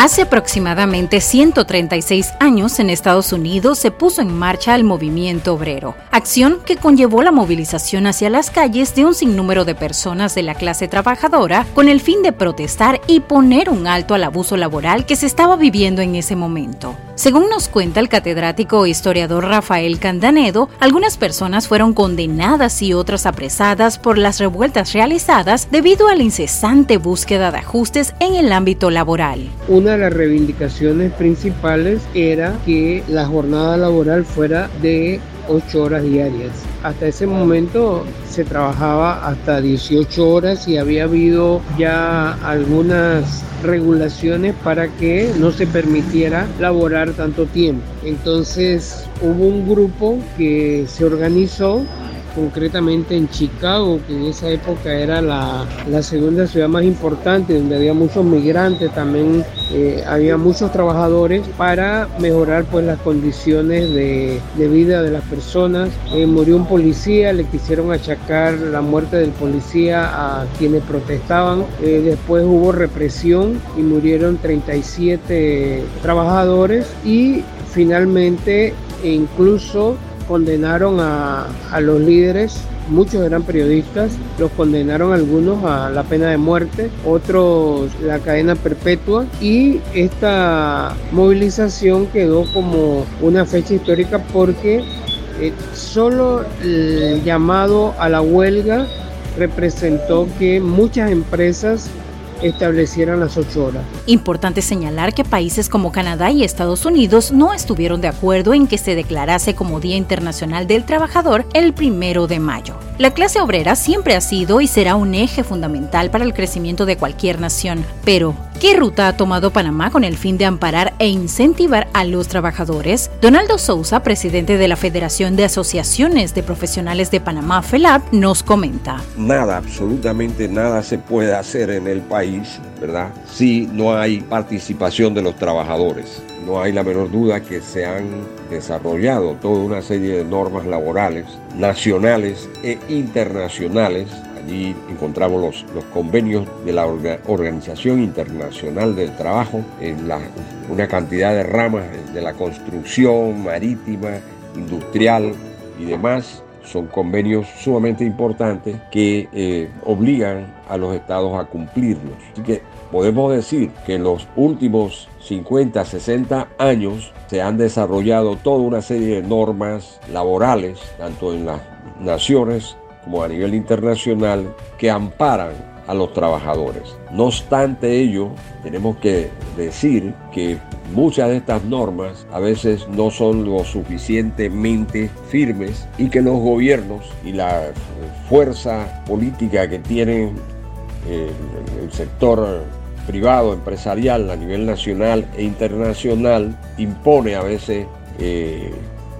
Hace aproximadamente 136 años en Estados Unidos se puso en marcha el movimiento obrero, acción que conllevó la movilización hacia las calles de un sinnúmero de personas de la clase trabajadora con el fin de protestar y poner un alto al abuso laboral que se estaba viviendo en ese momento. Según nos cuenta el catedrático e historiador Rafael Candanedo, algunas personas fueron condenadas y otras apresadas por las revueltas realizadas debido a la incesante búsqueda de ajustes en el ámbito laboral. Una de las reivindicaciones principales era que la jornada laboral fuera de 8 horas diarias. Hasta ese momento se trabajaba hasta 18 horas y había habido ya algunas regulaciones para que no se permitiera laborar tanto tiempo. Entonces hubo un grupo que se organizó concretamente en Chicago, que en esa época era la, segunda ciudad más importante, donde había muchos migrantes, también eh, había muchos trabajadores para mejorar pues las condiciones de, vida de las personas. Eh, murió un policía, le quisieron achacar la muerte del policía a quienes protestaban. Eh, después hubo represión y murieron 37 trabajadores y finalmente incluso condenaron a, los líderes muchos eran periodistas, los condenaron algunos a la pena de muerte, otros la cadena perpetua y esta movilización quedó como una fecha histórica porque eh, solo el llamado a la huelga representó que muchas empresas establecieran las ocho horas. Importante señalar que países como Canadá y Estados Unidos no estuvieron de acuerdo en que se declarase como Día Internacional del Trabajador el primero de mayo. La clase obrera siempre ha sido y será un eje fundamental para el crecimiento de cualquier nación, pero ¿Qué ruta ha tomado Panamá con el fin de amparar e incentivar a los trabajadores? Donaldo Sousa, presidente de la Federación de Asociaciones de Profesionales de Panamá, FELAP, nos comenta. Nada, absolutamente nada se puede hacer en el país, ¿verdad? Si no hay participación de los trabajadores. No hay la menor duda que se han desarrollado toda una serie de normas laborales nacionales e internacionales Allí encontramos los, convenios de la Organización Internacional del Trabajo en una cantidad de ramas de la construcción marítima, industrial y demás. Son convenios sumamente importantes que eh, obligan a los estados a cumplirlos. Podemos decir que en los últimos 50, 60 años se han desarrollado toda una serie de normas laborales, tanto en las naciones como a nivel internacional que amparan a los trabajadores. No obstante ello, tenemos que decir que muchas de estas normas a veces no son lo suficientemente firmes y que los gobiernos y la fuerza política que tienen el, sector privado, empresarial a nivel nacional e internacional impone a veces eh,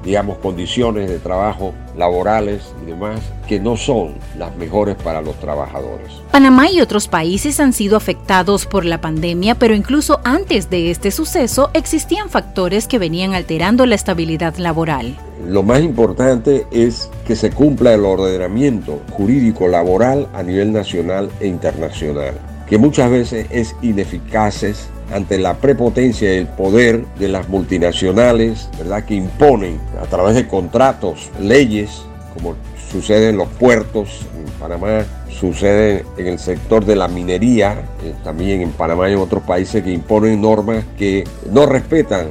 digamos, condiciones de trabajo laborales y demás que no son las mejores para los trabajadores. Panamá y otros países han sido afectados por la pandemia, pero incluso antes de este suceso existían factores que venían alterando la estabilidad laboral. Lo más importante es que se cumpla el ordenamiento jurídico laboral a nivel nacional e internacional, que muchas veces es ineficaces ante la prepotencia y el poder de las multinacionales, ¿verdad? Que imponen a través de contratos, leyes, como sucede en los puertos, en Panamá, sucede en el sector de la minería, eh, también en Panamá y en otros países que imponen normas que no respetan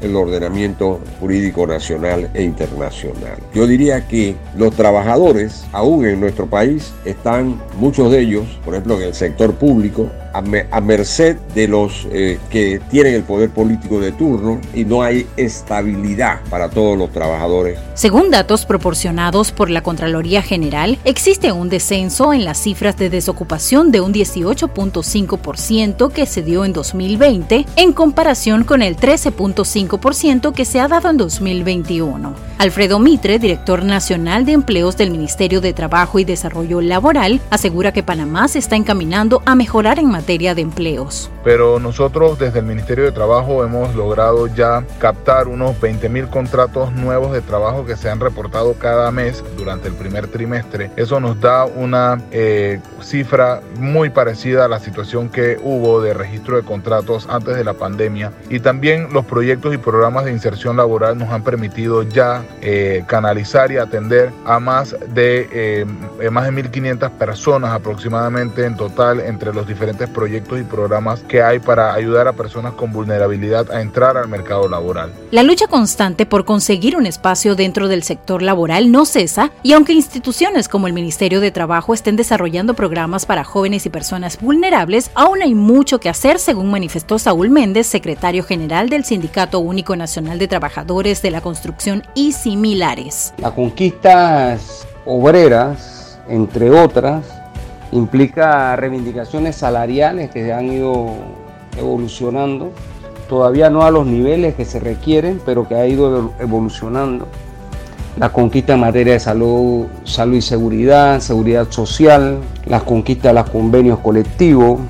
el ordenamiento jurídico nacional e internacional. Yo diría que los trabajadores, aún en nuestro país, están muchos de ellos, por ejemplo en el sector público, a, merced de los eh, que tienen el poder político de turno y no hay estabilidad para todos los trabajadores. Según datos proporcionados por la Contraloría General, existe un descenso en las cifras de desocupación de un 18.5% que se dio en 2020 en comparación con el 13.5% 0.5% que se ha dado en 2021. Alfredo Mitre, director nacional de empleos del Ministerio de Trabajo y Desarrollo Laboral, asegura que Panamá se está encaminando a mejorar en materia de empleos. Pero nosotros desde el Ministerio de Trabajo hemos logrado ya captar unos 20 mil contratos nuevos de trabajo que se han reportado cada mes durante el primer trimestre. Eso nos da una eh, cifra muy parecida a la situación que hubo de registro de contratos antes de la pandemia. Y también los proyectos y programas de inserción laboral nos han permitido ya eh, canalizar y atender a más de, eh, más de 1.500 personas aproximadamente en total entre los diferentes proyectos y programas que hay para ayudar a personas con vulnerabilidad a entrar al mercado laboral. La lucha constante por conseguir un espacio dentro del sector laboral no cesa y aunque instituciones como el Ministerio de Trabajo estén desarrollando programas para jóvenes y personas vulnerables, aún hay mucho que hacer, según manifestó Saúl Méndez, secretario general del Sindicato Único Nacional de Trabajadores de la Construcción y similares. Las conquistas obreras, entre otras, implica reivindicaciones salariales que han ido evolucionando, todavía no a los niveles que se requieren, pero que ha ido evolucionando. La conquista en materia de salud, salud y seguridad, seguridad social, las conquistas de los convenios colectivos,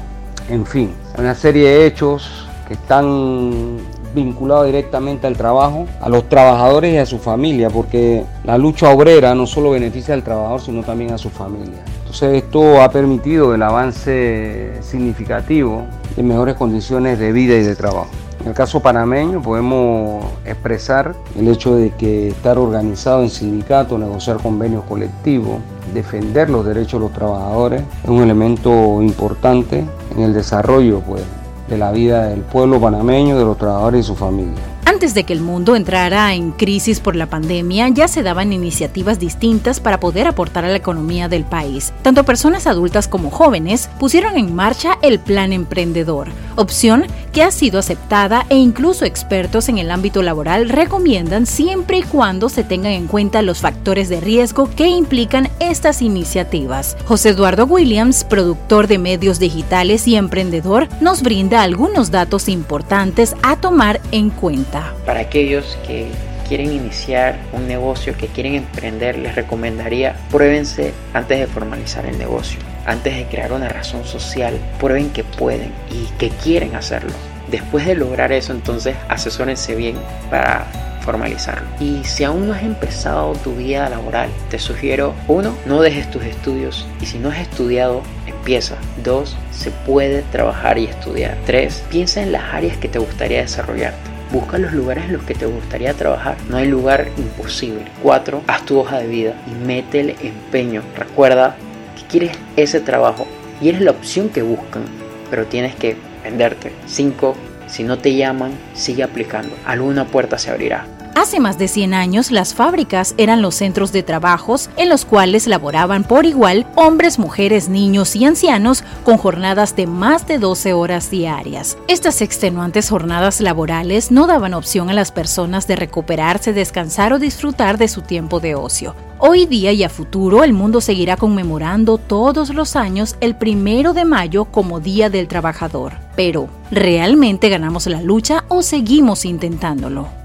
en fin, una serie de hechos que están vinculados directamente al trabajo, a los trabajadores y a su familia, porque la lucha obrera no solo beneficia al trabajador, sino también a su familia. Entonces esto ha permitido el avance significativo de mejores condiciones de vida y de trabajo. En el caso panameño podemos expresar el hecho de que estar organizado en sindicatos, negociar convenios colectivos, defender los derechos de los trabajadores es un elemento importante en el desarrollo pues, de la vida del pueblo panameño, de los trabajadores y su familia. Antes de que el mundo entrara en crisis por la pandemia, ya se daban iniciativas distintas para poder aportar a la economía del país. Tanto personas adultas como jóvenes pusieron en marcha el Plan Emprendedor, opción que ha sido aceptada e incluso expertos en el ámbito laboral recomiendan siempre y cuando se tengan en cuenta los factores de riesgo que implican estas iniciativas. José Eduardo Williams, productor de medios digitales y emprendedor, nos brinda algunos datos importantes a tomar en cuenta. Para aquellos que quieren iniciar un negocio, que quieren emprender, les recomendaría pruébense antes de formalizar el negocio, antes de crear una razón social, prueben que pueden y que quieren hacerlo. Después de lograr eso, entonces asesórense bien para formalizarlo. Y si aún no has empezado tu vida laboral, te sugiero, uno, no dejes tus estudios y si no has estudiado, empieza. Dos, se puede trabajar y estudiar. Tres, piensa en las áreas que te gustaría desarrollarte. Busca los lugares en los que te gustaría trabajar. No hay lugar imposible. 4. Haz tu hoja de vida y métele empeño. Recuerda que quieres ese trabajo y eres la opción que buscan, pero tienes que venderte. 5. Si no te llaman, sigue aplicando. Alguna puerta se abrirá. Hace más de 100 años, las fábricas eran los centros de trabajos en los cuales laboraban por igual hombres, mujeres, niños y ancianos con jornadas de más de 12 horas diarias. Estas extenuantes jornadas laborales no daban opción a las personas de recuperarse, descansar o disfrutar de su tiempo de ocio. Hoy día y a futuro el mundo seguirá conmemorando todos los años el primero de mayo como Día del Trabajador. Pero, ¿realmente ganamos la lucha o seguimos intentándolo?